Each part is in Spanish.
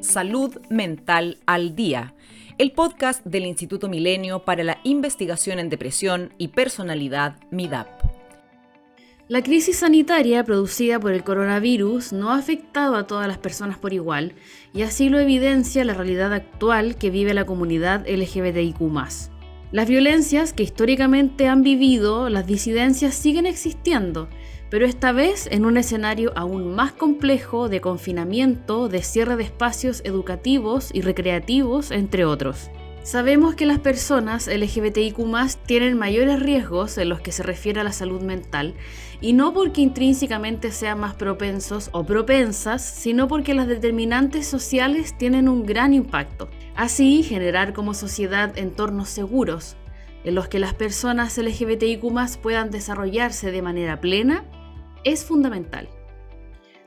Salud Mental al Día, el podcast del Instituto Milenio para la Investigación en Depresión y Personalidad MIDAP. La crisis sanitaria producida por el coronavirus no ha afectado a todas las personas por igual y así lo evidencia la realidad actual que vive la comunidad LGBTIQ. Las violencias que históricamente han vivido, las disidencias siguen existiendo pero esta vez en un escenario aún más complejo de confinamiento, de cierre de espacios educativos y recreativos, entre otros. Sabemos que las personas LGBTIQ tienen mayores riesgos en los que se refiere a la salud mental, y no porque intrínsecamente sean más propensos o propensas, sino porque las determinantes sociales tienen un gran impacto. Así, generar como sociedad entornos seguros, en los que las personas LGBTIQ puedan desarrollarse de manera plena es fundamental.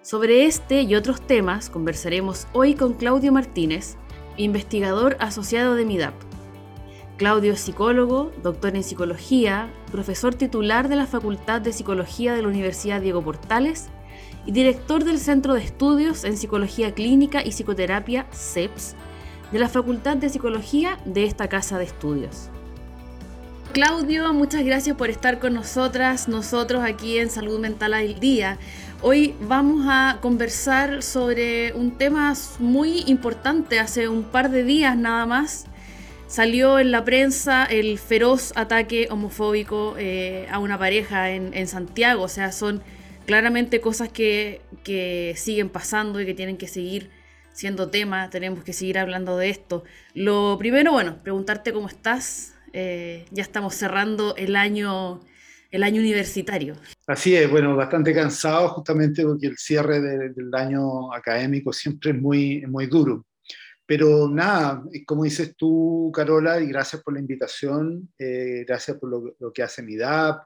Sobre este y otros temas conversaremos hoy con Claudio Martínez, investigador asociado de MIDAP. Claudio es psicólogo, doctor en psicología, profesor titular de la Facultad de Psicología de la Universidad Diego Portales y director del Centro de Estudios en Psicología Clínica y Psicoterapia CEPS de la Facultad de Psicología de esta casa de estudios. Claudio, muchas gracias por estar con nosotras, nosotros aquí en Salud Mental al Día. Hoy vamos a conversar sobre un tema muy importante. Hace un par de días nada más salió en la prensa el feroz ataque homofóbico eh, a una pareja en, Santiago. O sea, son claramente cosas que, que siguen pasando y que tienen que seguir siendo tema. Tenemos que seguir hablando de esto. Lo primero, bueno, preguntarte cómo estás. Eh, ya estamos cerrando el año, el año universitario. Así es, bueno, bastante cansado justamente porque el cierre del año académico siempre es muy, muy duro. Pero nada, como dices tú, Carola, y gracias por la invitación, eh, gracias por lo, que hace MIDAP,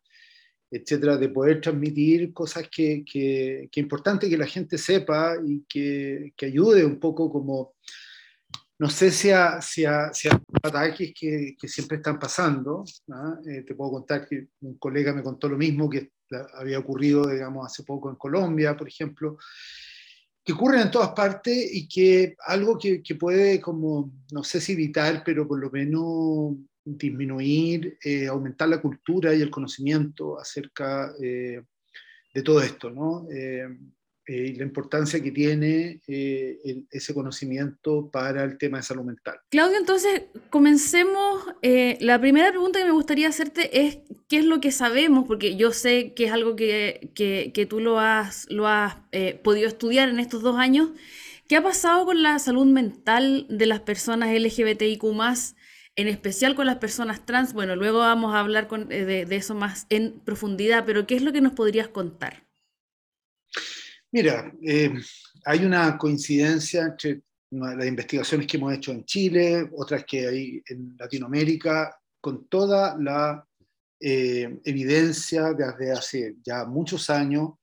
etcétera, de poder transmitir cosas que, que, que importante que la gente sepa y que, que ayude un poco como no sé si a, si ataques que, siempre están pasando. ¿ah? Eh, te puedo contar que un colega me contó lo mismo que había ocurrido, digamos, hace poco en Colombia, por ejemplo, que ocurren en todas partes y que algo que, puede, como, no sé si evitar, pero por lo menos disminuir, eh, aumentar la cultura y el conocimiento acerca eh, de todo esto, ¿no? Eh, y la importancia que tiene eh, ese conocimiento para el tema de salud mental. Claudio, entonces comencemos. Eh, la primera pregunta que me gustaría hacerte es qué es lo que sabemos, porque yo sé que es algo que, que, tú lo has, lo has podido estudiar en estos dos años. ¿Qué ha pasado con la salud mental de las personas LGBTIQ en especial con las personas trans? Bueno, luego vamos a hablar de eso más en profundidad, pero ¿qué es lo que nos podrías contar? Mira, eh, hay una coincidencia entre las investigaciones que hemos hecho en Chile, otras que hay en Latinoamérica, con toda la eh, evidencia desde hace ya muchos años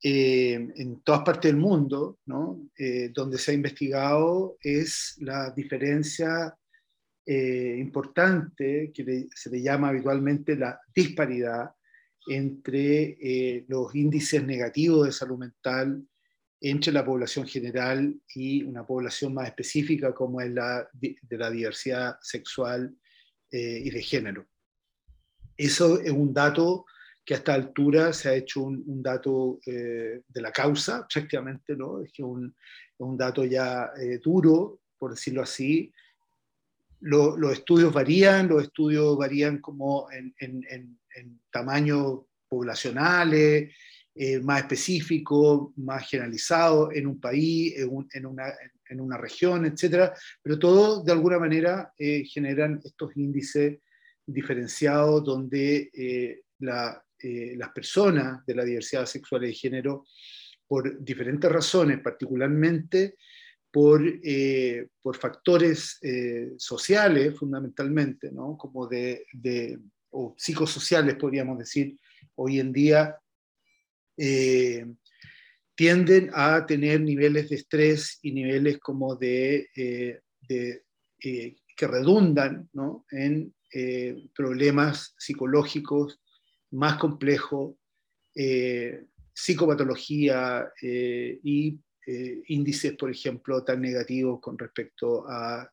eh, en todas partes del mundo, donde se ha investigado es la diferencia importante que se le llama habitualmente la disparidad entre eh, los índices negativos de salud mental entre la población general y una población más específica como es la de la diversidad sexual eh, y de género. Eso es un dato que a esta altura se ha hecho un, dato eh, de la causa, prácticamente, ¿no? Es que un, un dato ya duro, por decirlo así. Los estudios varían, los estudios varían como en, en tamaños poblacionales, eh, más específicos, más generalizados en un país, en, una, en una, región, etc. Pero todos de alguna manera eh, generan estos índices diferenciados donde eh, las personas de la diversidad sexual y de género, por diferentes razones, particularmente por, por factores sociales fundamentalmente, ¿no? como de o psicosociales, podríamos decir, hoy en día, eh, tienden a tener niveles de estrés y niveles como de, eh, eh, que redundan en problemas psicológicos más complejos, psicopatología y índices, por ejemplo, tan negativos con respecto a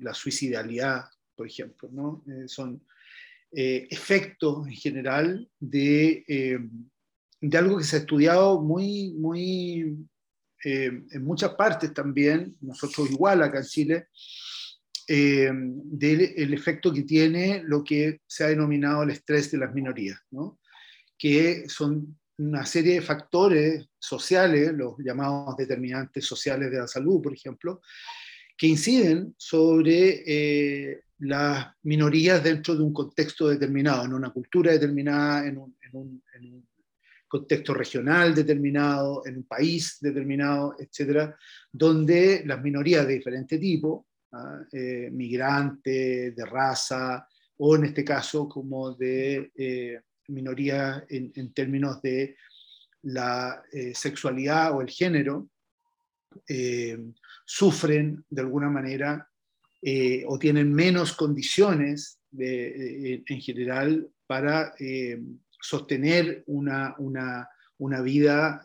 la suicidalidad, por ejemplo. ¿no? son efectos en general de, de algo que se ha estudiado muy, muy en muchas partes también, nosotros igual acá en Chile, eh, del efecto que tiene lo que se ha denominado el estrés de las minorías, ¿no? que son una serie de factores sociales, los llamados determinantes sociales de la salud, por ejemplo, que inciden sobre eh, las minorías dentro de un contexto determinado, en una cultura determinada, en un, contexto regional determinado, en un país determinado, etcétera, donde las minorías de diferente tipo ¿ah? eh, migrante, de raza, o en este caso como de eh, minoría en, términos de la eh, sexualidad o el género, sufren de alguna manera o tienen menos condiciones en general para sostener una, una, una vida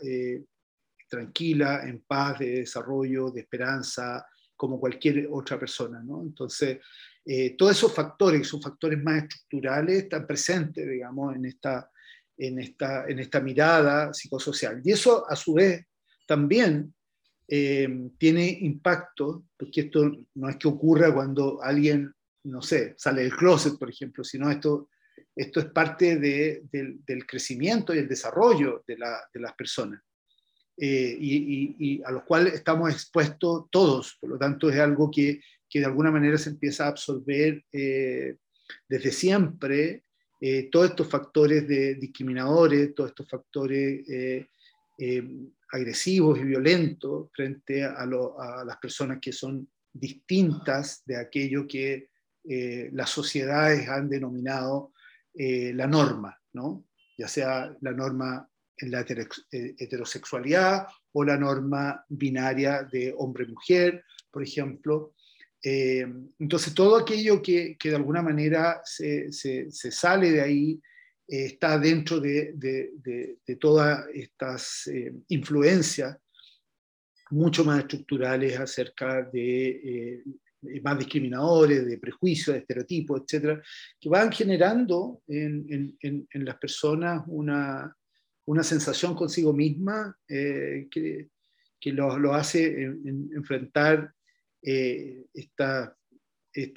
tranquila, en paz, de desarrollo, de esperanza, como cualquier otra persona. ¿no? Entonces, eh, todos esos factores, esos factores más estructurales, están presentes, digamos, en esta, en esta, en esta mirada psicosocial. Y eso, a su vez, también eh, tiene impacto, porque esto no es que ocurra cuando alguien, no sé, sale del closet, por ejemplo, sino esto, esto es parte de, del crecimiento y el desarrollo de, la, de las personas. Eh, y, a los cuales estamos expuestos todos. Por lo tanto, es algo que, que de alguna manera se empieza a absorber eh, desde siempre. Eh, todos estos factores de discriminadores, todos estos factores agresivos y violentos frente a, a, las personas que son distintas de aquello que las sociedades han denominado la norma, ¿no? ya sea la norma en la eh, heterosexualidad o la norma binaria de hombre-mujer, por ejemplo. Eh, entonces, todo aquello que, que de alguna manera se, se, sale de ahí eh, está dentro de, de, de, todas estas influencias mucho más estructurales acerca de más discriminadores, de prejuicios, de estereotipos, etcétera, que van generando en, en, en las personas una, una sensación consigo misma eh, que, que lo, lo, hace enfrentar eh, estas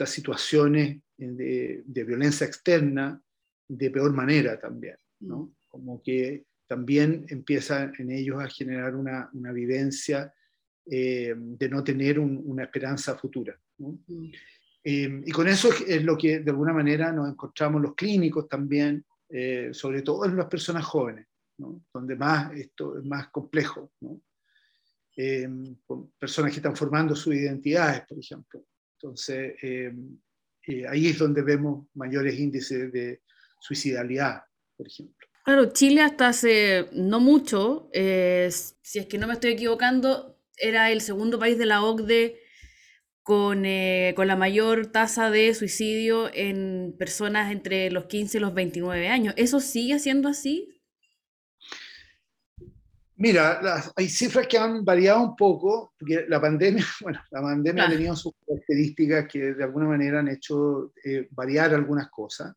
situaciones de, de, violencia externa de peor manera también, ¿no? Como que también empieza en ellos a generar una, una vivencia eh, de no tener una esperanza futura. ¿no? Mm. y con eso es lo que de alguna manera nos encontramos los clínicos también, sobre todo en las personas jóvenes donde más esto es más complejo. Eh, personas que están formando sus identidades, por ejemplo. Entonces, eh, eh, ahí es donde vemos mayores índices de suicidalidad, por ejemplo. Claro, Chile hasta hace no mucho, si es que no me estoy equivocando, era el segundo país de la OCDE con, con, la mayor tasa de suicidio en personas entre los 15 y los 29 años. ¿Eso sigue siendo así? Mira, hay cifras que han variado un poco, porque la pandemia, bueno, la pandemia ha tenido sus características que de alguna manera han hecho eh, variar algunas cosas,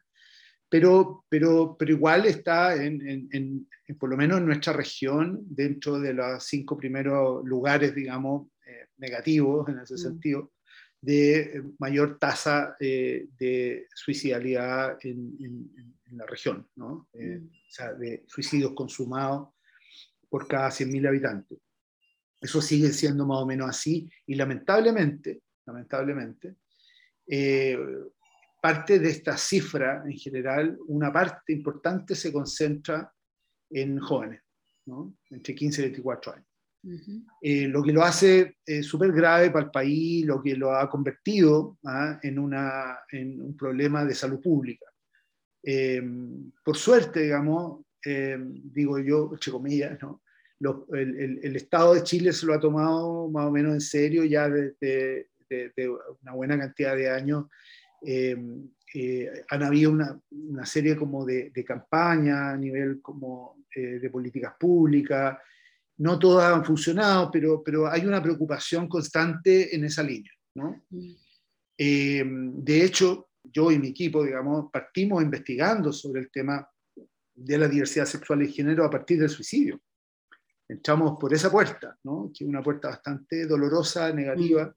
pero, pero, pero igual está, en, en, por lo menos en nuestra región, dentro de los cinco primeros lugares, digamos, eh, negativos en ese mm. sentido, de mayor tasa eh, de suicidalidad en, la región, ¿no? Mm. O sea, de suicidios consumados por cada 100.000 habitantes. Eso sigue siendo más o menos así y lamentablemente, lamentablemente, eh, parte de esta cifra en general, una parte importante se concentra en jóvenes, ¿no? entre 15 y 24 años. Eh, lo que lo hace eh, súper grave para el país, lo que lo ha convertido ¿ah? en, una, en, un problema de salud pública. por suerte, digamos, eh, digo yo, entre comillas, ¿no? el, el, Estado de Chile se lo ha tomado más o menos en serio ya desde de, una buena cantidad de años. Eh, eh, han habido una, una, serie como de, de campañas a nivel como de políticas públicas no todas han funcionado, pero, pero hay una preocupación constante en esa línea. ¿no? Mm. Eh, de hecho, yo y mi equipo, digamos, partimos investigando sobre el tema de la diversidad sexual y género a partir del suicidio. Entramos por esa puerta, ¿no? que es una puerta bastante dolorosa, negativa. Mm.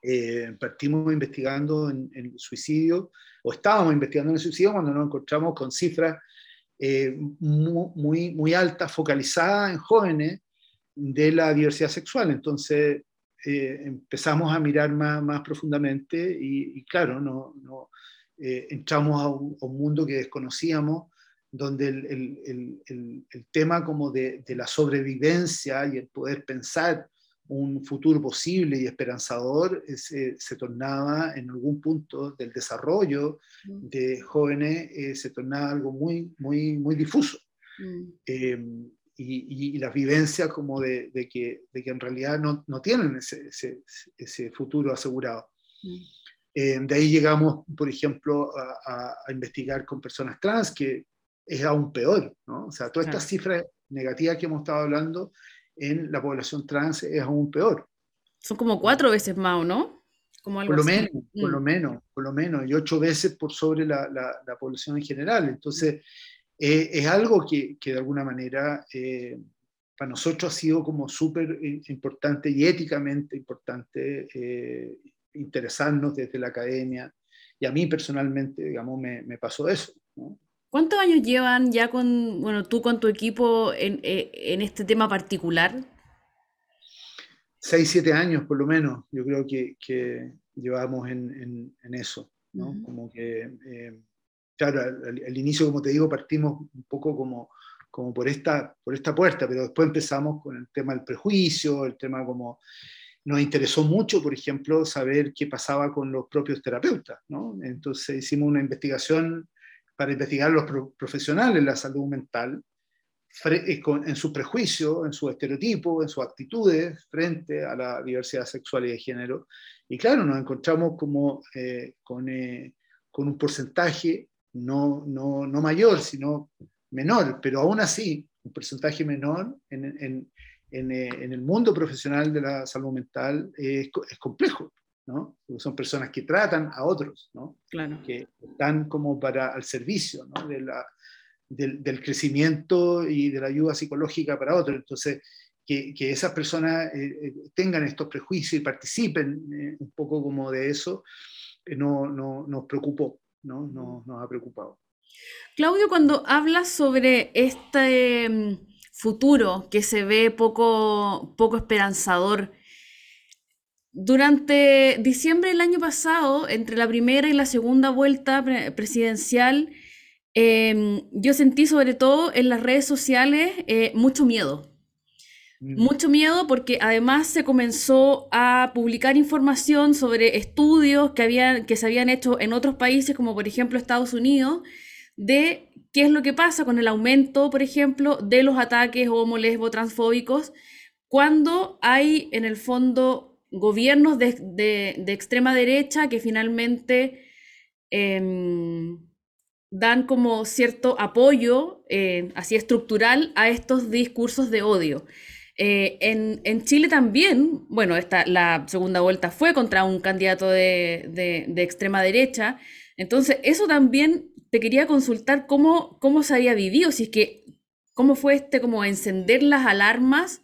Eh, partimos investigando en, el suicidio, o estábamos investigando en el suicidio cuando nos encontramos con cifras eh, muy, muy altas, focalizadas en jóvenes de la diversidad sexual. Entonces, eh, empezamos a mirar más, más profundamente y, claro, no, no eh, entramos a un, mundo que desconocíamos, donde el, el, el, el tema como de, de, la sobrevivencia y el poder pensar un futuro posible y esperanzador se, se, tornaba en algún punto del desarrollo mm. de jóvenes, se tornaba algo muy, muy, muy difuso. Mm. Em, y, y, las vivencias como de, de, que, de, que, en realidad no, no tienen ese, ese, ese, futuro asegurado. Mm. Eh, de ahí llegamos, por ejemplo, a, a, investigar con personas trans, que es aún peor, ¿no? O sea, todas estas cifras negativas que hemos estado hablando en la población trans es aún peor. Son como cuatro veces más, ¿no? Como algo por, lo menos, por lo mm. menos, por lo menos, y ocho veces por sobre la, la, la población en general. Entonces, eh, es algo que, que, de alguna manera eh, para nosotros ha sido como súper importante y éticamente importante eh, interesarnos desde la academia. Y a mí personalmente, digamos, me, me pasó eso. ¿Cuántos años llevan ya con, bueno, tú con tu equipo en, en este tema particular? Seis, siete años por lo menos, yo creo que, que llevamos en, en, en eso, ¿no? Como que claro, al, inicio, como te digo, partimos un poco como, como por, esta, por esta puerta, pero después empezamos con el tema del prejuicio, el tema como... Nos interesó mucho, por ejemplo, saber qué pasaba con los propios terapeutas, ¿no? Entonces hicimos una investigación para investigar a los profesionales de la salud mental eh, en su prejuicio, en su estereotipo, en sus actitudes frente a la diversidad sexual y de género. Y claro, nos encontramos como eh, con, eh, con un porcentaje no, no, no mayor, sino menor, pero aún así, un porcentaje menor en, en, en, eh, en el mundo profesional de la salud mental es, es complejo, ¿no? Porque son personas que tratan a otros, ¿no? Claro. Que están como para al servicio, ¿no? De la, del, del, crecimiento y de la ayuda psicológica para otros. Entonces, que, que esas personas eh, eh tengan estos prejuicios y participen eh, un poco como de eso, eh, no, no, nos preocupó. ¿no? Nos, ha preocupado. Claudio, cuando hablas sobre este mm, futuro que se ve poco, poco esperanzador, durante diciembre del año pasado, entre la primera y la segunda vuelta presidencial, em, yo sentí sobre todo en las redes sociales eh, mucho miedo. Mm. Mucho miedo porque además se comenzó a publicar información sobre estudios que, habían, que se habían hecho en otros países, como por ejemplo Estados Unidos, de qué es lo que pasa con el aumento, por ejemplo, de los ataques homo, lesbo, transfóbicos, cuando hay en el fondo gobiernos de, de, extrema derecha que finalmente em, dan como cierto apoyo, eh, así estructural, a estos discursos de odio. Eh, en, en, Chile también, bueno, esta, la segunda vuelta fue contra un candidato de, de, de, extrema derecha. Entonces, eso también te quería consultar cómo, cómo se había vivido, si es que, cómo fue este como encender las alarmas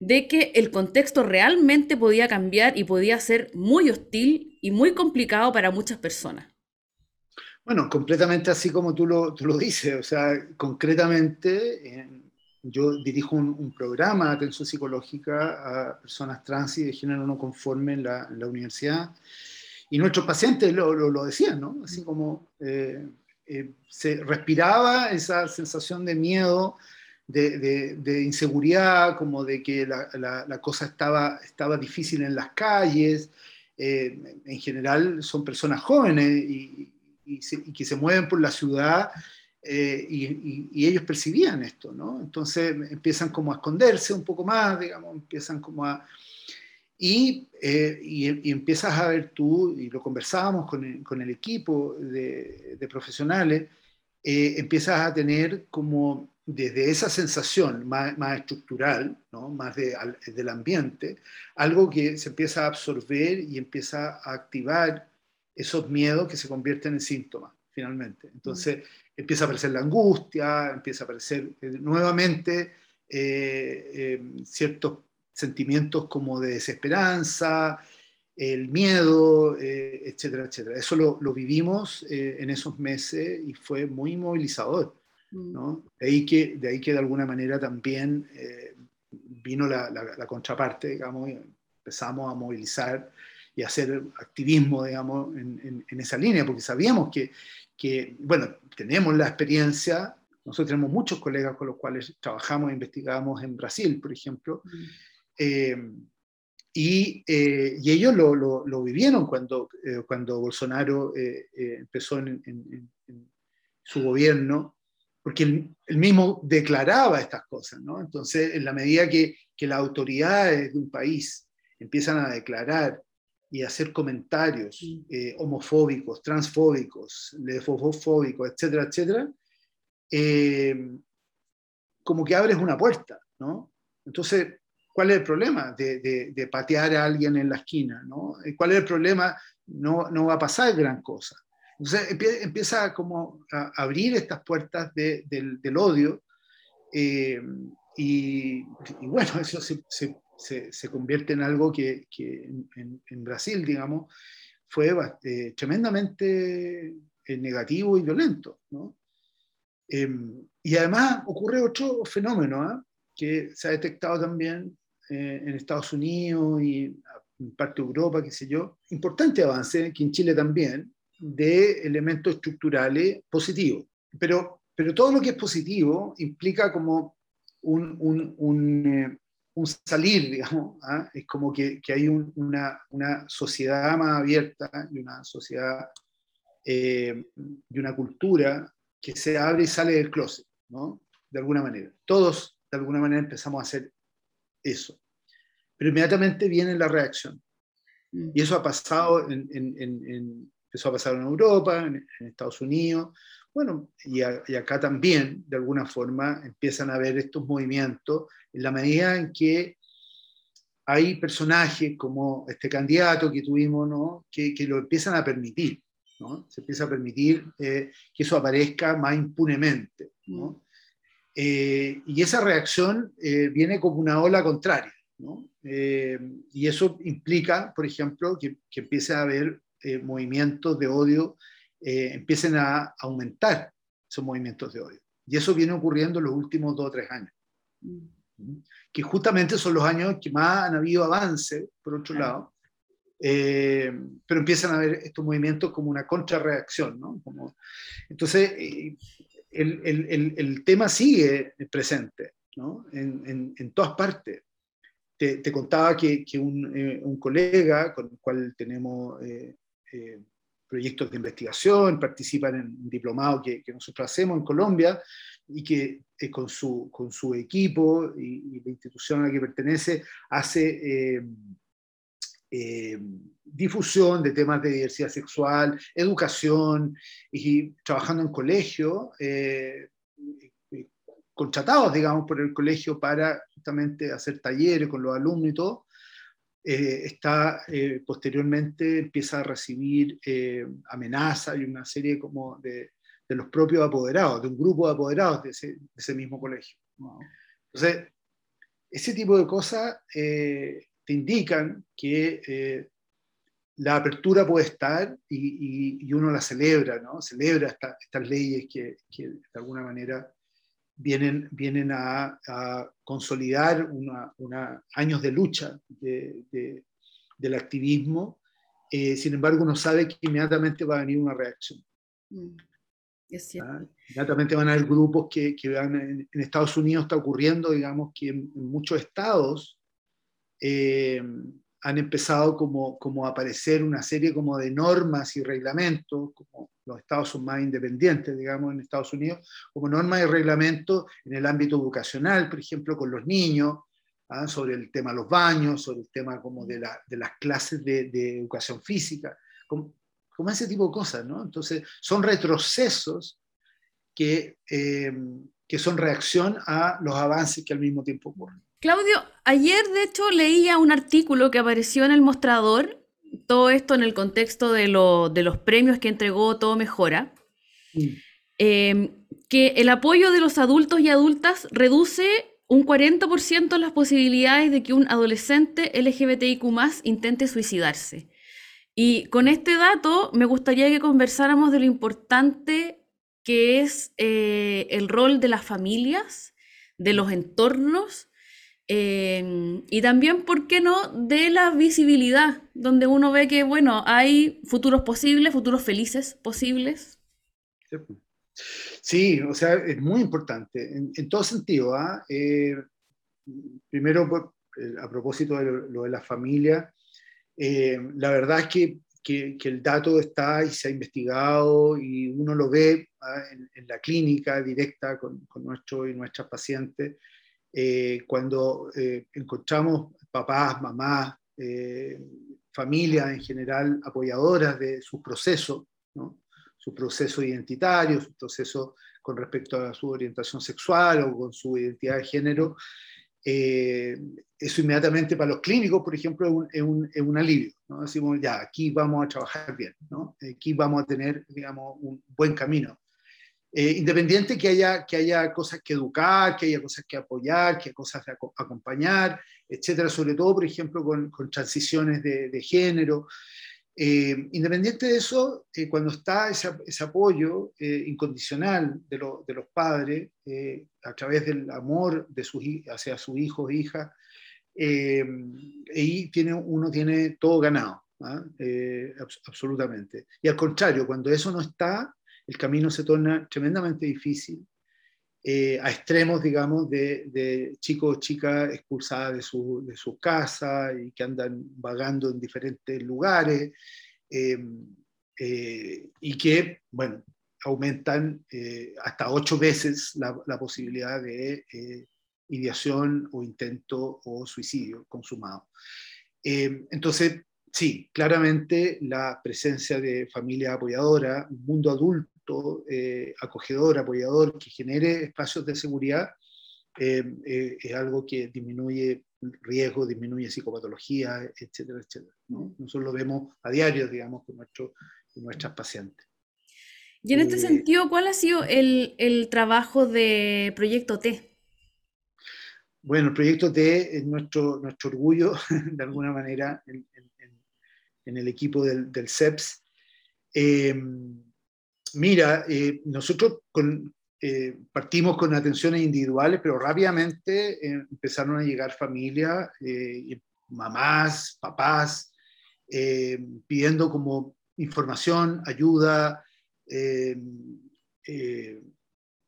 de que el contexto realmente podía cambiar y podía ser muy hostil y muy complicado para muchas personas. Bueno, completamente así como tú lo, tú lo dices, o sea, concretamente en, yo dirijo un, programa de atención psicológica a personas trans y de género no conforme en la, en la universidad. Y nuestros pacientes lo, lo, lo decían, ¿no? Así como eh, eh, se respiraba esa sensación de miedo, de, de, de inseguridad, como de que la, la, la, cosa estaba, estaba difícil en las calles. Eh, en general son personas jóvenes y, y, se, y, que se mueven por la ciudad eh, y, ellos percibían esto, ¿no? Entonces empiezan como a esconderse un poco más, digamos, empiezan como a... Y, eh, y, empiezas a ver tú, y lo conversábamos con el, con el equipo de, de profesionales, eh, empiezas a tener como desde esa sensación más, estructural, ¿no? más del ambiente, algo que se empieza a absorber y empieza a activar esos miedos que se convierten en síntomas, finalmente. Entonces empieza a aparecer la angustia, empieza a aparecer eh, nuevamente eh, eh, ciertos sentimientos como de desesperanza, el miedo, etcétera, etcétera. Eso lo, lo vivimos en esos meses y fue muy movilizador. Mm. De, ahí que, de ahí que de alguna manera también eh, vino la, la, contraparte, digamos, empezamos a movilizar y hacer activismo, digamos, en, en, esa línea, porque sabíamos que, que, bueno, tenemos la experiencia, nosotros tenemos muchos colegas con los cuales trabajamos e investigamos en Brasil, por ejemplo, mm. eh, y, eh, y, ellos lo, lo, lo vivieron cuando, cuando Bolsonaro empezó en, en, su gobierno porque él, mismo declaraba estas cosas, ¿no? Entonces, en la medida que, que las autoridades de un país empiezan a declarar y a hacer comentarios eh, homofóbicos, transfóbicos, lesbofóbicos, etcétera, etcétera, eh, como que abres una puerta, ¿no? Entonces, ¿cuál es el problema de, de, de, patear a alguien en la esquina, ¿no? ¿Cuál es el problema? No, no va a pasar gran cosa. Entonces empieza como a abrir estas puertas del, del, odio eh, y, bueno, eso se, se, se, convierte en algo que, que en, en, Brasil, digamos, fue eh, tremendamente eh, negativo y violento. ¿no? Em, y además ocurre otro fenómeno ¿ah? que se ha detectado también en Estados Unidos y en parte de Europa, qué sé yo, importante avance, que en Chile también, de elementos estructurales positivos. Pero, pero todo lo que es positivo implica como un, un, un, eh, un salir, digamos, ¿ah? es como que, que hay una, una, sociedad más abierta y una sociedad eh, y una cultura que se abre y sale del closet, ¿no? De alguna manera. Todos, de alguna manera, empezamos a hacer eso. Pero inmediatamente viene la reacción. Mm. Y eso ha pasado en, en, empezó a pasar en Europa, en, Estados Unidos, bueno, y, acá también, de alguna forma, empiezan a haber estos movimientos en la medida en que hay personajes como este candidato que tuvimos, ¿no? que, que lo empiezan a permitir, ¿no? se empieza a permitir eh, que eso aparezca más impunemente. ¿no? Mm. Eh, y esa reacción eh, viene como una ola contraria. ¿no? y eso implica, por ejemplo, que, que empiece a haber eh, movimientos de odio eh, empiecen a aumentar esos movimientos de odio. Y eso viene ocurriendo en los últimos dos o tres años. Mm. Que justamente son los años que más han habido avance, por otro lado, eh, pero empiezan a haber estos movimientos como una contrarreacción. ¿no? Como, entonces, el, el, el, tema sigue presente ¿no? en, en, en todas partes. Te, te, contaba que, que un, un, colega con el cual tenemos eh, proyectos de investigación, participan en diplomados que, que, nosotros hacemos en Colombia y que eh, con, su, con su equipo y, la institución a la que pertenece hace eh, difusión de temas de diversidad sexual, educación y trabajando en colegio, contratados, digamos, por el colegio para justamente hacer talleres con los alumnos y todo, eh, está, eh, posteriormente empieza a recibir eh, amenazas y una serie como de, de, los propios apoderados, de un grupo de apoderados de ese, de ese mismo colegio. Entonces, ese tipo de cosas te indican que la apertura puede estar y, y, uno la celebra, ¿no? Celebra estas leyes que, que, de alguna manera vienen, vienen a, consolidar una, una, años de lucha de, del activismo, eh, sin embargo uno sabe que inmediatamente va a venir una reacción. Mm, es cierto. ¿Ah? Inmediatamente van a haber grupos que, que van, en, Estados Unidos está ocurriendo, digamos, que en, muchos estados eh, han empezado como, como a aparecer una serie como de normas y reglamentos, como los estados son más independientes, digamos, en Estados Unidos, como normas y reglamentos en el ámbito educacional, por ejemplo, con los niños, ¿ah? sobre el tema de los baños, sobre el tema como de, la, de las clases de, de educación física, como, como, ese tipo de cosas, ¿no? Entonces, son retrocesos que, eh, que son reacción a los avances que al mismo tiempo ocurren. Claudio, ayer de hecho leía un artículo que apareció en el mostrador, todo esto en el contexto de, los premios que entregó Todo Mejora, mm. em, que el apoyo de los adultos y adultas reduce un 40% las posibilidades de que un adolescente LGBTIQ intente suicidarse. Y con este dato me gustaría que conversáramos de lo importante que es eh, el rol de las familias, de los entornos eh, y también, ¿por qué no?, de la visibilidad, donde uno ve que, bueno, hay futuros posibles, futuros felices posibles. Sí, o sea, es muy importante, en, todo sentido. ¿ah? Eh, primero, eh, a propósito de lo, de la familia, la verdad es que, que, el dato está y se ha investigado y uno lo ve ¿ah? en, la clínica directa con, con nuestros y nuestras pacientes eh, cuando eh, encontramos papás, mamás, eh, familias en general apoyadoras de su proceso, su proceso identitario, su proceso con respecto a su orientación sexual o con su identidad de género, eso inmediatamente para los clínicos, por ejemplo, es un, es un, alivio. ¿no? Decimos, ya, aquí vamos a trabajar bien, ¿no? aquí vamos a tener, digamos, un buen camino. Eh, independiente que haya, que haya cosas que educar, que haya cosas que apoyar, que haya cosas que acompañar, etcétera, sobre todo, por ejemplo, con, con transiciones de, de género. Eh, independiente de eso, eh, cuando está ese, apoyo incondicional de, de, los padres a través del amor de sus, hacia sus hijos e hijas, ahí tiene, uno tiene todo ganado, ¿ah? absolutamente. Y al contrario, cuando eso no está, el camino se torna tremendamente difícil, eh, a extremos, digamos, de, chicos o chicas expulsadas de su, de su, casa y que andan vagando en diferentes lugares em, eh, y que, bueno, aumentan eh, hasta ocho veces la, la posibilidad de ideación o intento o suicidio consumado. Em, entonces, sí, claramente la presencia de familia apoyadora, un mundo adulto, eh, acogedor, apoyador, que genere espacios de seguridad, eh, eh, es algo que disminuye riesgo, disminuye psicopatología, etcétera, etcétera. Nosotros lo vemos a diario, digamos, con, nuestro, nuestras pacientes. Y en este sentido, ¿cuál ha sido el, el, trabajo de Proyecto T? Bueno, el Proyecto T es nuestro, nuestro orgullo, de alguna manera, en, en, el equipo del, del CEPS. Mira, eh, nosotros eh, partimos con atenciones individuales, pero rápidamente eh, empezaron a llegar familias, mamás, papás, pidiendo como información, ayuda,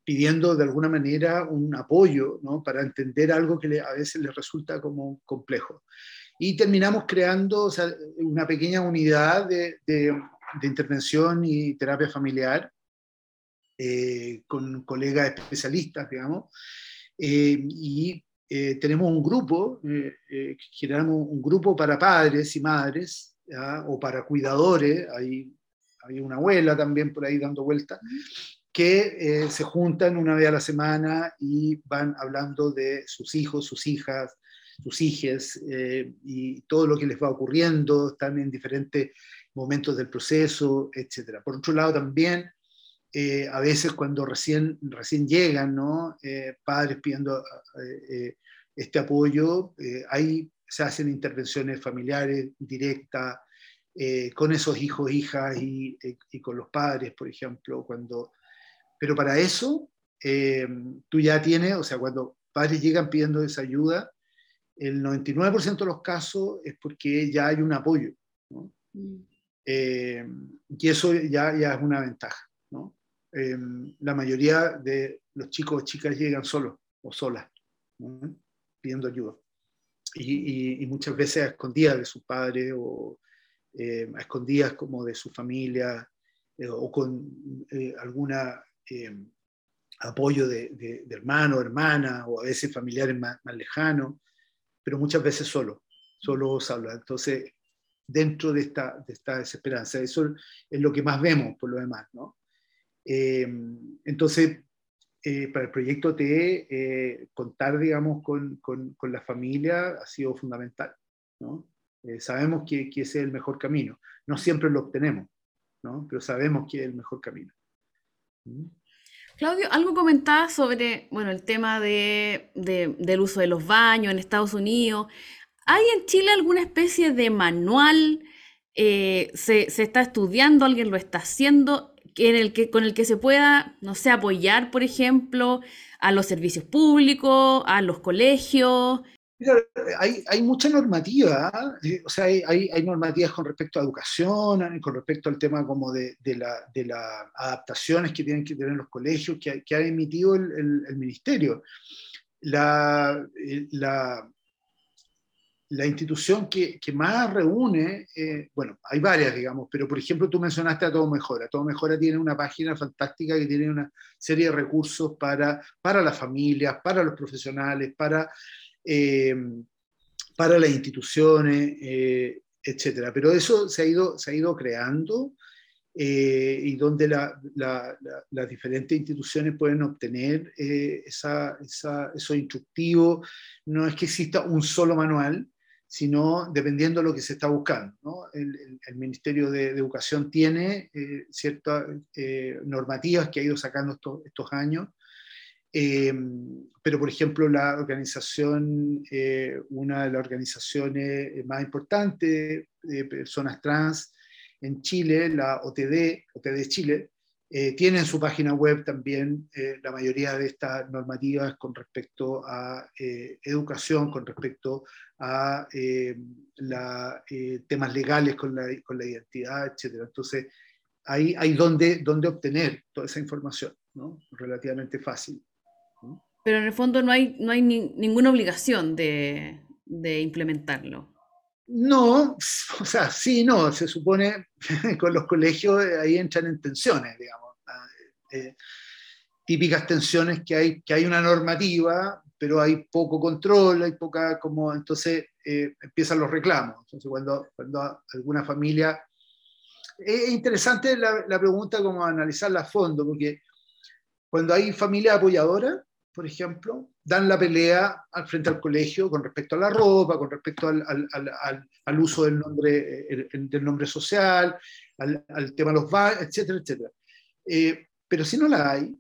pidiendo de alguna manera un apoyo ¿no? para entender algo que a veces les resulta como complejo. Y terminamos creando una pequeña unidad de de intervención y terapia familiar eh, con colegas especialistas, digamos, eh, y eh, tenemos un grupo, generamos un grupo para padres y madres, o para cuidadores, hay, hay una abuela también por ahí dando vueltas, que se juntan una vez a la semana y van hablando de sus hijos, sus hijas, sus hijes y todo lo que les va ocurriendo, están en diferentes momentos del proceso, etc. Por otro lado, también eh, a veces cuando recién, recién llegan, ¿no? Eh, padres pidiendo eh, este apoyo, ahí se hacen intervenciones familiares directas con esos hijos, hijas y, con los padres, por ejemplo, cuando... Pero para eso, tú ya tienes, o sea, cuando padres llegan pidiendo esa ayuda, el 99% de los casos es porque ya hay un apoyo. ¿no? Mm. Eh, y eso ya, ya es una ventaja. ¿no? Eh, la mayoría de los chicos o chicas llegan solos o solas, pidiendo ayuda. Y, y, muchas veces a escondidas de su padre o eh, a escondidas como de su familia o con alguna apoyo de, de, de, hermano, hermana o a veces familiares más, más lejanos, pero muchas veces solo, solo sola. Entonces, dentro de esta, de esta desesperanza. Eso es lo que más vemos por lo demás. Eh, entonces, eh, para el proyecto T, eh, contar, digamos, con, la familia ha sido fundamental. Eh, sabemos que, ese es el mejor camino. No siempre lo obtenemos, pero sabemos que es el mejor camino. ¿Mm? Claudio, algo comentabas sobre bueno, el tema de, de, del uso de los baños en Estados Unidos. ¿Hay en Chile alguna especie de manual? Eh, se, se, está estudiando, alguien lo está haciendo, en el que, con el que se pueda, no sé, apoyar, por ejemplo, a los servicios públicos, a los colegios. Hay, hay, mucha normativa, ¿eh? o sea, hay, hay, normativas con respecto a educación, con respecto al tema como de, de las la adaptaciones que tienen que tener los colegios, que, ha emitido el, el, ministerio. La, eh, la, la institución que, que más reúne, eh, bueno, hay varias, digamos, pero por ejemplo tú mencionaste a Todo Mejora. Todo Mejora tiene una página fantástica que tiene una serie de recursos para, para las familias, para los profesionales, para, eh, para las instituciones, eh, etc. Pero eso se ha ido, se ha ido creando y donde la, la, la, las diferentes instituciones pueden obtener esa, esa, esos instructivos. No es que exista un solo manual, sino dependiendo de lo que se está buscando. El, Ministerio de, Educación tiene eh, ciertas eh, normativas que ha ido sacando estos, años, eh, pero por ejemplo la organización, una de las organizaciones más importantes de personas trans en Chile, la OTD, OTD Chile, eh, tiene en su página web también eh, la mayoría de estas normativas con respecto a eh, educación, con respecto a eh, la, eh, temas legales con la, con la identidad, etc. Entonces, ahí hay donde, donde obtener toda esa información, ¿no? relativamente fácil. Pero en el fondo no hay, no hay ni, ninguna obligación de, de implementarlo. No, o sea, sí, no, se supone con los colegios ahí entran en tensiones, digamos eh, típicas tensiones que hay, que hay una normativa, pero hay poco control, hay poca como, entonces eh, empiezan los reclamos. Entonces cuando, cuando alguna familia... Es interesante la, la pregunta como analizarla a fondo, porque cuando hay familia apoyadora, por ejemplo, dan la pelea al frente al colegio con respecto a la ropa, con respecto al, al, al, al uso del nombre, el, del nombre social, al, tema de los bares, etcétera, etcétera. Eh, pero si no la hay,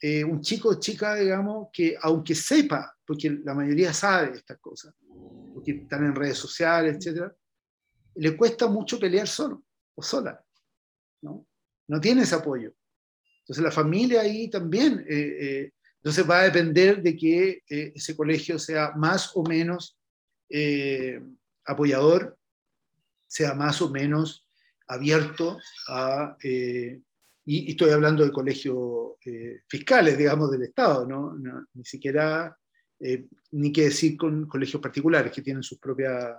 eh, un chico o chica, digamos, que aunque sepa, porque la mayoría sabe estas cosas, porque están en redes sociales, etc., le cuesta mucho pelear solo o sola, ¿no? No tiene ese apoyo. Entonces la familia ahí también, eh, eh, entonces va a depender de que eh, ese colegio sea más o menos eh, apoyador, sea más o menos abierto a eh, y, estoy hablando de colegios eh, fiscales, digamos, del Estado, ¿no? ni siquiera, eh, ni que decir con colegios particulares que tienen sus, propias,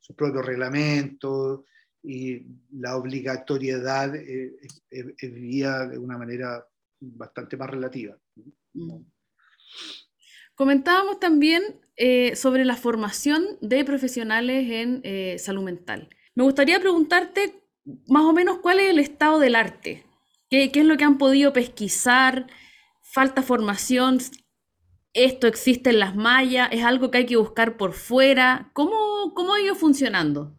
sus propios reglamentos y la obligatoriedad eh, es vivida de una manera bastante más relativa. Comentábamos también eh, sobre la formación de profesionales en eh, salud mental. Me gustaría preguntarte más o menos cuál es el estado del arte ¿Qué, ¿Qué, es lo que han podido pesquisar? ¿Falta formación? ¿Esto existe en las mallas? ¿Es algo que hay que buscar por fuera? ¿Cómo, cómo ha ido funcionando?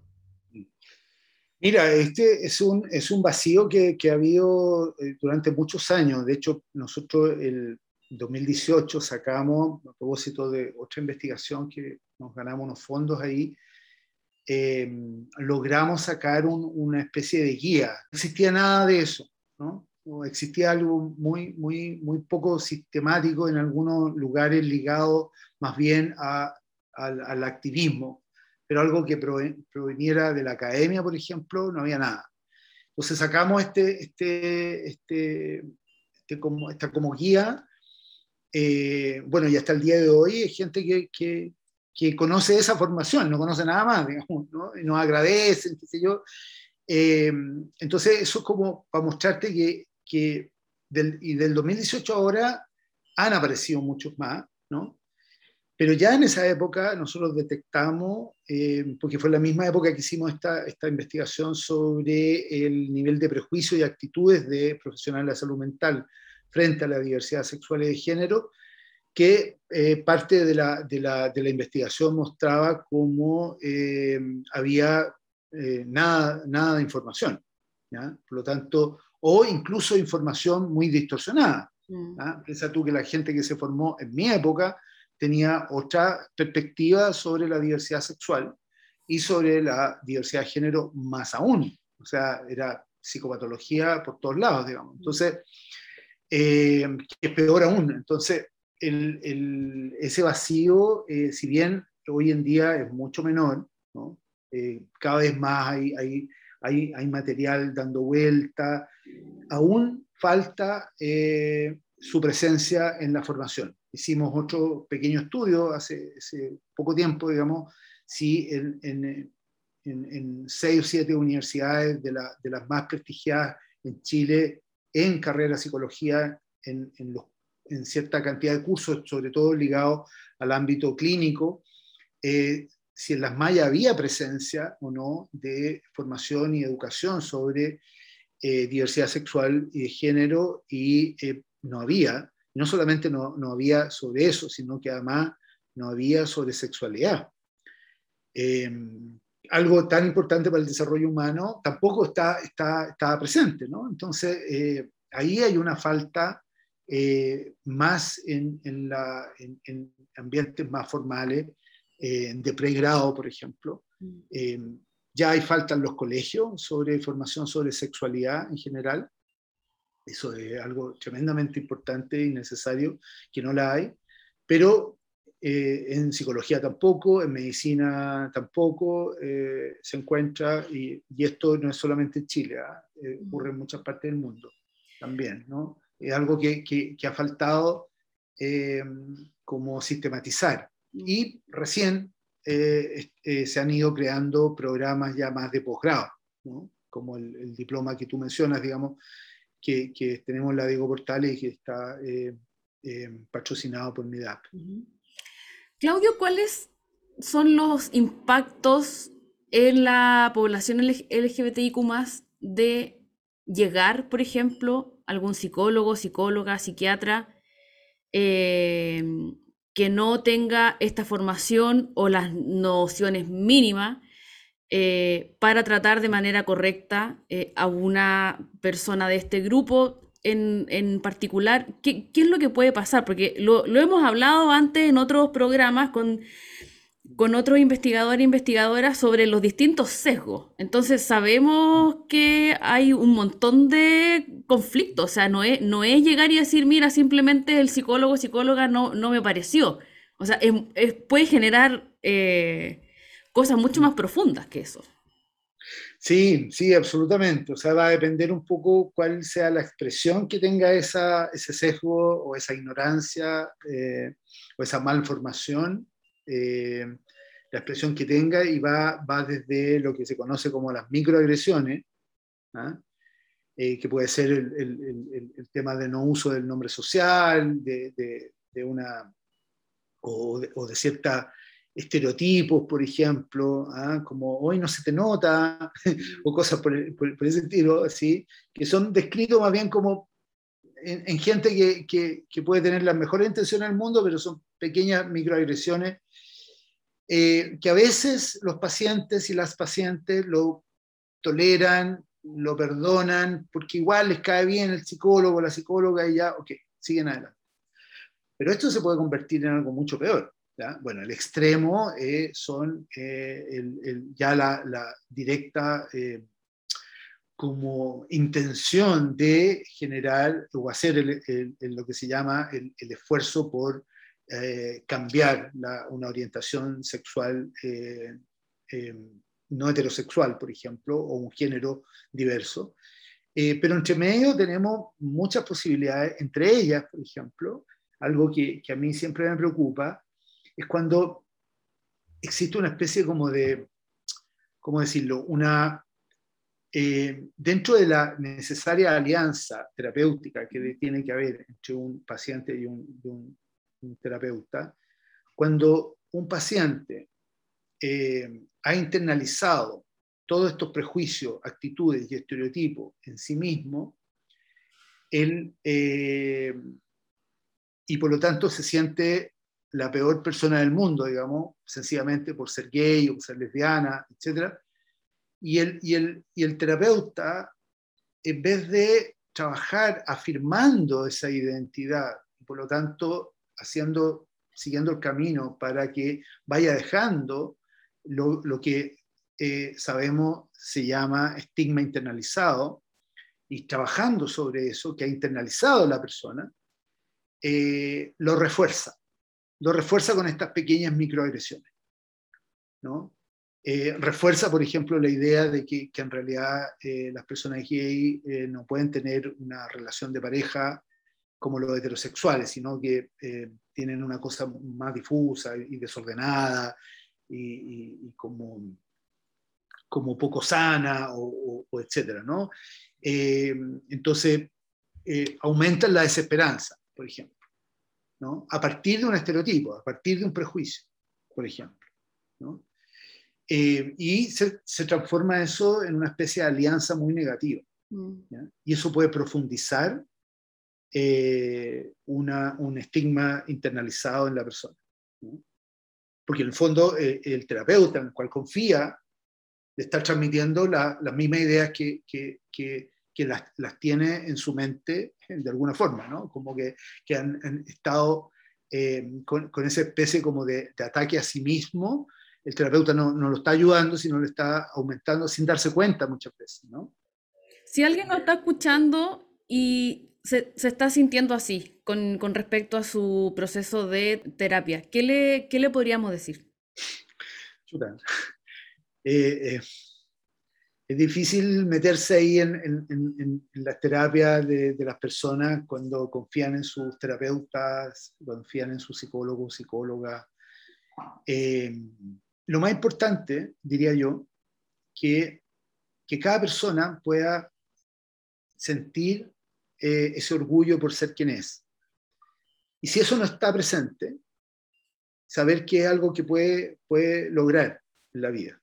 Mira, este es un, es un vacío que, que ha habido eh, durante muchos años. De hecho, nosotros el 2018 sacamos, a propósito de otra investigación que nos ganamos unos fondos ahí, eh, logramos sacar un, una especie de guía. No existía nada de eso. ¿no? Existía algo muy, muy, muy poco sistemático en algunos lugares ligado más bien a, al, al, activismo, pero algo que proveniera de la academia, por ejemplo, no había nada. Entonces sacamos este, este, este, este como, esta como guía, eh, bueno, y hasta el día de hoy hay gente que, que, conoce esa formación, no conoce nada más, digamos, ¿no? nos agradecen, qué sé yo, eh, entonces, eso es como para mostrarte que, que del, y del 2018 ahora han aparecido muchos más, ¿no? Pero ya en esa época nosotros detectamos, eh, porque fue la misma época que hicimos esta, esta investigación sobre el nivel de prejuicio y actitudes de profesionales de la salud mental frente a la diversidad sexual y de género, que parte de la, de, la, de la, investigación mostraba cómo había nada, nada de información. Por lo tanto, o incluso información muy distorsionada. Mm. Piensa tú que la gente que se formó en mi época tenía otra perspectiva sobre la diversidad sexual y sobre la diversidad de género más aún. O sea, era psicopatología por todos lados, digamos. Entonces, eh, es peor aún. Entonces, el, ese vacío, eh, si bien hoy en día es mucho menor, ¿no? Eh, cada vez más hay, hay, hay, hay, material dando vuelta, aún falta su presencia en la formación. Hicimos otro pequeño estudio hace, poco tiempo, digamos, si en, en, seis o siete universidades de, de, las más prestigiadas en Chile en carrera de psicología, en, en, cierta cantidad de cursos, sobre todo ligados al ámbito clínico, eh, si en las mallas había presencia o no de formación y educación sobre eh, diversidad sexual y de género, y eh, no había, no solamente no, no, había sobre eso, sino que además no había sobre sexualidad. Algo tan importante para el desarrollo humano tampoco está, está, estaba presente, ¿no? Entonces, eh, ahí hay una falta eh, más en, en, la, en, ambientes más formales, eh, de pregrado, por ejemplo. Mm. Em, ya hay falta en los colegios sobre formación sobre sexualidad en general. Eso es algo tremendamente importante y necesario, que no la hay. Pero eh, en psicología tampoco, en medicina tampoco eh, se encuentra, y, y, esto no es solamente en Chile, ¿ah? eh, ocurre en muchas partes del mundo también. ¿no? Es algo que, que, que ha faltado como sistematizar. Y recién se han ido creando programas ya más de posgrado, ¿no? como el, el diploma que tú mencionas, digamos, que, tenemos la Diego Portales y que está eh, eh, patrocinado por MIDAP. Claudio, ¿cuáles son los impactos en la población LGBTIQ de llegar, por ejemplo, algún psicólogo, psicóloga, psiquiatra, eh, que no tenga esta formación o las nociones mínimas eh, para tratar de manera correcta eh, a una persona de este grupo en, particular. ¿Qué, es lo que puede pasar? Porque lo, hemos hablado antes en otros programas con, con otros investigadores e investigadoras sobre los distintos sesgos. Entonces sabemos que hay un montón de conflictos. O sea, no es, no es llegar y decir, mira, simplemente el psicólogo o psicóloga no, no me pareció. O sea, puede generar... Eh, cosas mucho más profundas que eso. Sí, sí, absolutamente. O sea, va a depender un poco cuál sea la expresión que tenga esa, ese sesgo o esa ignorancia eh, o esa malformación, eh, la expresión que tenga y va, va desde lo que se conoce como las microagresiones, ¿ah? eh, que puede ser el, el, el, tema de no uso del nombre social, de, de, de una, o de, o de cierta estereotipos, por ejemplo, ¿ah? como hoy no se te nota, o cosas por, ese estilo, ¿sí? que son descritos más bien como en, gente que, que, puede tener la mejor intención del mundo, pero son pequeñas microagresiones eh, que a veces los pacientes y las pacientes lo toleran, lo perdonan, porque igual les cae bien el psicólogo, la psicóloga y ya, ok, siguen adelante. Pero esto se puede convertir en algo mucho peor. Bueno, el extremo eh, son eh, ya la, directa eh, como intención de generar o hacer lo que se llama el, esfuerzo por cambiar una orientación sexual no heterosexual, por ejemplo, o un género diverso. pero entre medio tenemos muchas posibilidades, entre ellas, por ejemplo, algo que, que a mí siempre me preocupa, es cuando existe una especie como de, ¿cómo decirlo? Una, eh, dentro de la necesaria alianza terapéutica que tiene que haber entre un paciente y un, terapeuta, cuando un paciente eh, ha internalizado todos estos prejuicios, actitudes y estereotipos en sí mismo, él, eh, y por lo tanto se siente la peor persona del mundo, digamos, sencillamente por ser gay o ser lesbiana, etc. Y el, y el, y el terapeuta, en vez de trabajar afirmando esa identidad, por lo tanto haciendo, siguiendo el camino para que vaya dejando lo, lo que eh, sabemos se llama estigma internalizado, y trabajando sobre eso que ha internalizado la persona, eh, lo refuerza. Lo refuerza con estas pequeñas microagresiones. ¿no? Eh, refuerza, por ejemplo, la idea de que, en realidad las personas gay no pueden tener una relación de pareja como los heterosexuales, sino que tienen una cosa más difusa y desordenada y, como como poco sana o, etcétera, ¿no? Eh, entonces, eh, aumentan la desesperanza, por ejemplo, ¿no? A partir de un estereotipo, a partir de un prejuicio, por ejemplo, ¿no? Eh, y se, se, transforma eso en una especie de alianza muy negativa. Mm. Y eso puede profundizar una, un estigma internalizado en la persona. Porque en el fondo el terapeuta en el cual confía de estar transmitiendo las mismas ideas que, que, que, que las, las, tiene en su mente de alguna forma, ¿no? Como que, que han, estado eh, con, con, esa especie como de, de, ataque a sí mismo. El terapeuta no, no, lo está ayudando, sino le está aumentando sin darse cuenta muchas veces, ¿no? Si alguien nos está escuchando y se, se, está sintiendo así con, con, respecto a su proceso de terapia, ¿qué le, qué le podríamos decir? Chuta. Eh, eh, es difícil meterse ahí en, en, en, la terapia de, de, las personas cuando confían en sus terapeutas, confían en sus psicólogos, psicólogas. Eh, lo más importante, diría yo, que, que cada persona pueda sentir ese orgullo por ser quien es. Y si eso no está presente, saber que es algo que puede, puede lograr en la vida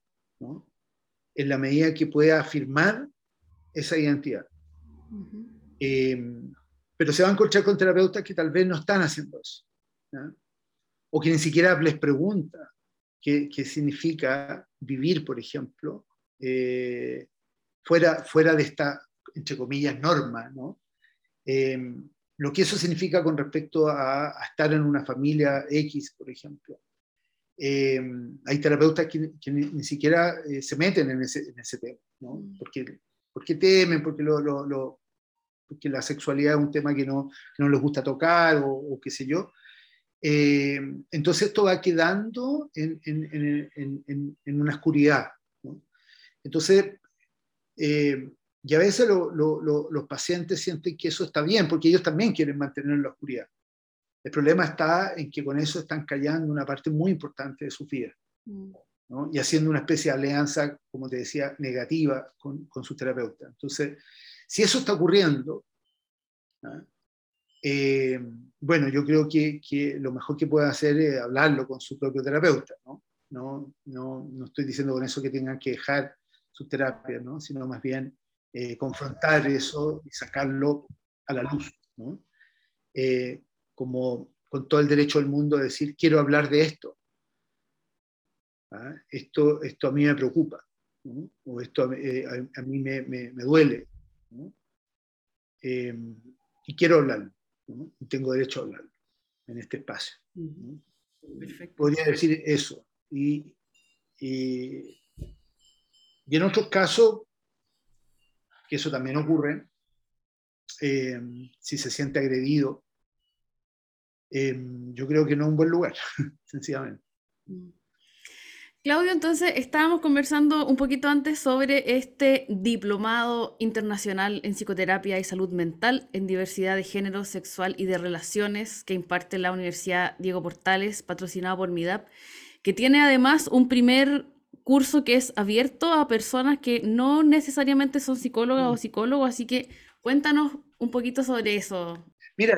en la medida que pueda afirmar esa identidad. Eh, pero se va a encontrar con terapeutas que tal vez no están haciendo eso, o que ni siquiera les pregunta qué, qué significa vivir, por ejemplo, eh, fuera, fuera de esta, entre comillas, norma, ¿no? Eh, lo que eso significa con respecto a, a, estar en una familia X, por ejemplo, eh, hay terapeutas que, ni, siquiera eh, se meten en ese, en ese tema, ¿no? Mm. Porque, porque temen, porque, lo, lo, porque la sexualidad es un tema que no, no les gusta tocar o, qué sé yo. Eh, entonces esto va quedando en, en, en, en una oscuridad. ¿no? Entonces, y a veces los pacientes sienten que eso está bien, porque ellos también quieren mantener la oscuridad. El problema está en que con eso están callando una parte muy importante de su vida. Mm. ¿no? Y haciendo una especie de alianza, como te decía, negativa con, con su terapeuta. Entonces, si eso está ocurriendo, ¿ah? eh, bueno, yo creo que, que, lo mejor que puede hacer es hablarlo con su propio terapeuta. ¿no? No, no, no estoy diciendo con eso que tengan que dejar su terapia, ¿no? sino más bien eh, confrontar eso y sacarlo a la luz. ¿no? Eh, como con todo el derecho del mundo a decir, quiero hablar de esto. ¿Ah? Esto, esto a mí me preocupa, o esto a, eh, a, mí me, me, me duele, eh, y quiero hablarlo, y tengo derecho a hablarlo en este espacio. Podría decir eso. Y, y, y, en otros casos, que eso también ocurre, eh, si se siente agredido, Em, yo creo que no es un buen lugar, sencillamente. Mm. Claudio, entonces estábamos conversando un poquito antes sobre este diplomado internacional en psicoterapia y salud mental en diversidad de género, sexual y de relaciones que imparte la Universidad Diego Portales, patrocinado por MIDAP, que tiene además un primer curso que es abierto a personas que no necesariamente son psicólogas o mm. psicólogos, así que cuéntanos un poquito sobre eso, Mira,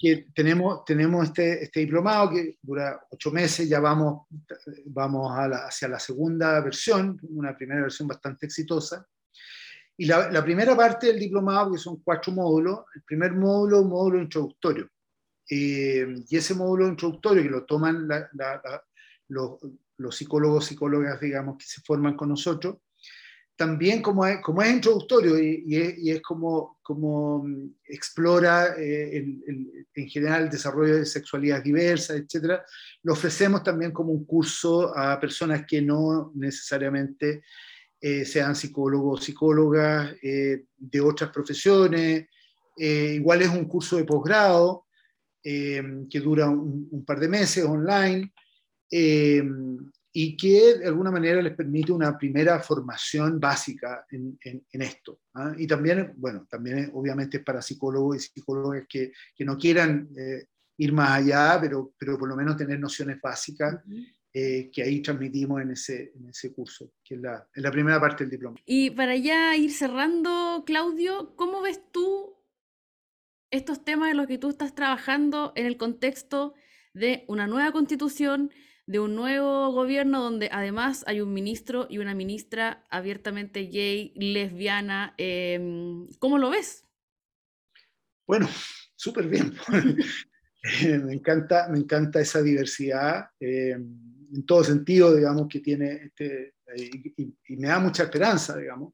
que tenemos, tenemos este, este, diplomado que dura ocho meses, ya vamos, vamos hacia la segunda versión, una primera versión bastante exitosa. Y la, primera parte del diplomado, que son cuatro módulos, el primer módulo un módulo introductorio. Eh, y ese módulo introductorio que lo toman los, los, psicólogos, psicólogas, digamos, que se forman con nosotros, también como es, introductorio y, es, como, como mm, explora eh, en general el desarrollo de sexualidades diversas, etc., lo ofrecemos también como un curso a personas que no necesariamente eh, sean psicólogos o psicólogas eh, de otras profesiones. igual es un curso de posgrado que dura un, un, par de meses online y que de alguna manera les permite una primera formación básica en, en, esto. ¿ah? Y también, bueno, también obviamente es para psicólogos y psicólogas que, que no quieran eh, ir más allá, pero, pero por lo menos tener nociones básicas eh, que ahí transmitimos en ese, en ese curso, que es la, la primera parte del diploma. Y para ya ir cerrando, Claudio, ¿cómo ves tú estos temas en los que tú estás trabajando en el contexto de una nueva constitución? De un nuevo gobierno donde además hay un ministro y una ministra abiertamente gay, lesbiana. Em, ¿Cómo lo ves? Bueno, súper bien. Eh, me, encanta, me encanta esa diversidad em, en todo sentido, digamos, que tiene, este, y, me da mucha esperanza, digamos.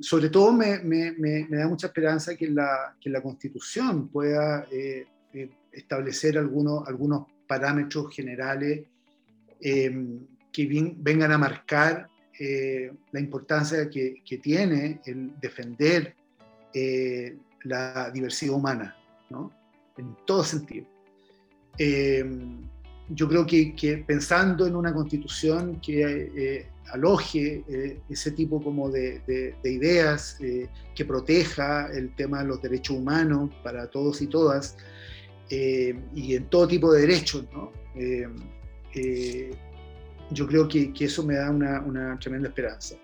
Sobre todo me, me, me, da mucha esperanza que la, que la Constitución pueda eh, eh, establecer algunos, algunos parámetros generales em, que vengan a marcar eh, la importancia que, tiene el defender eh, la diversidad humana, ¿no? en todo sentido. Em, yo creo que, pensando en una constitución que eh, aloje ese tipo como de, de ideas, que proteja el tema de los derechos humanos para todos y todas, eh, y en todo tipo de derechos. ¿no? Eh, eh, yo creo que, que, eso me da una, una tremenda esperanza.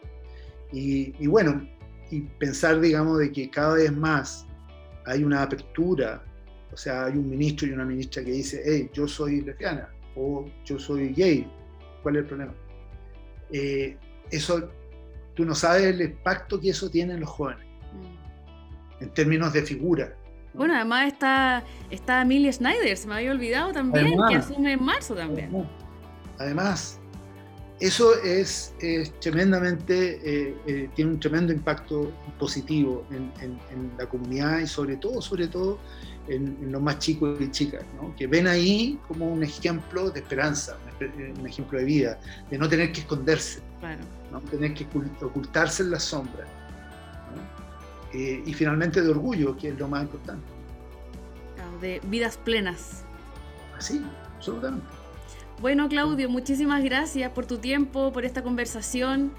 Y, y, bueno, y pensar, digamos, de que cada vez más hay una apertura, o sea, hay un ministro y una ministra que dice, hey, yo soy lesbiana o yo soy gay, ¿cuál es el problema? eso, tú no sabes el impacto que eso tiene en los jóvenes, mm. en términos de figura. Bueno, además está, está Amelia Schneider, se me había olvidado también, que asume en marzo también. Además, eso es, tremendamente, eh, eh, tiene un tremendo impacto positivo en, la comunidad y sobre todo, sobre todo en, los más chicos y chicas, que ven ahí como un ejemplo de esperanza, un ejemplo de vida, de no tener que esconderse, no tener que ocultarse en la sombra. Eh, y finalmente de orgullo, que es lo más importante. de vidas plenas. Así, absolutamente. Bueno, Claudio, muchísimas gracias por tu tiempo, por esta conversación.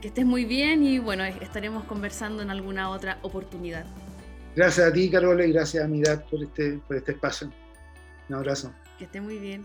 Que estés muy bien y bueno, estaremos conversando en alguna otra oportunidad. Gracias a ti, Carola, y gracias a Midad por este, por este espacio. Un abrazo. Que esté muy bien.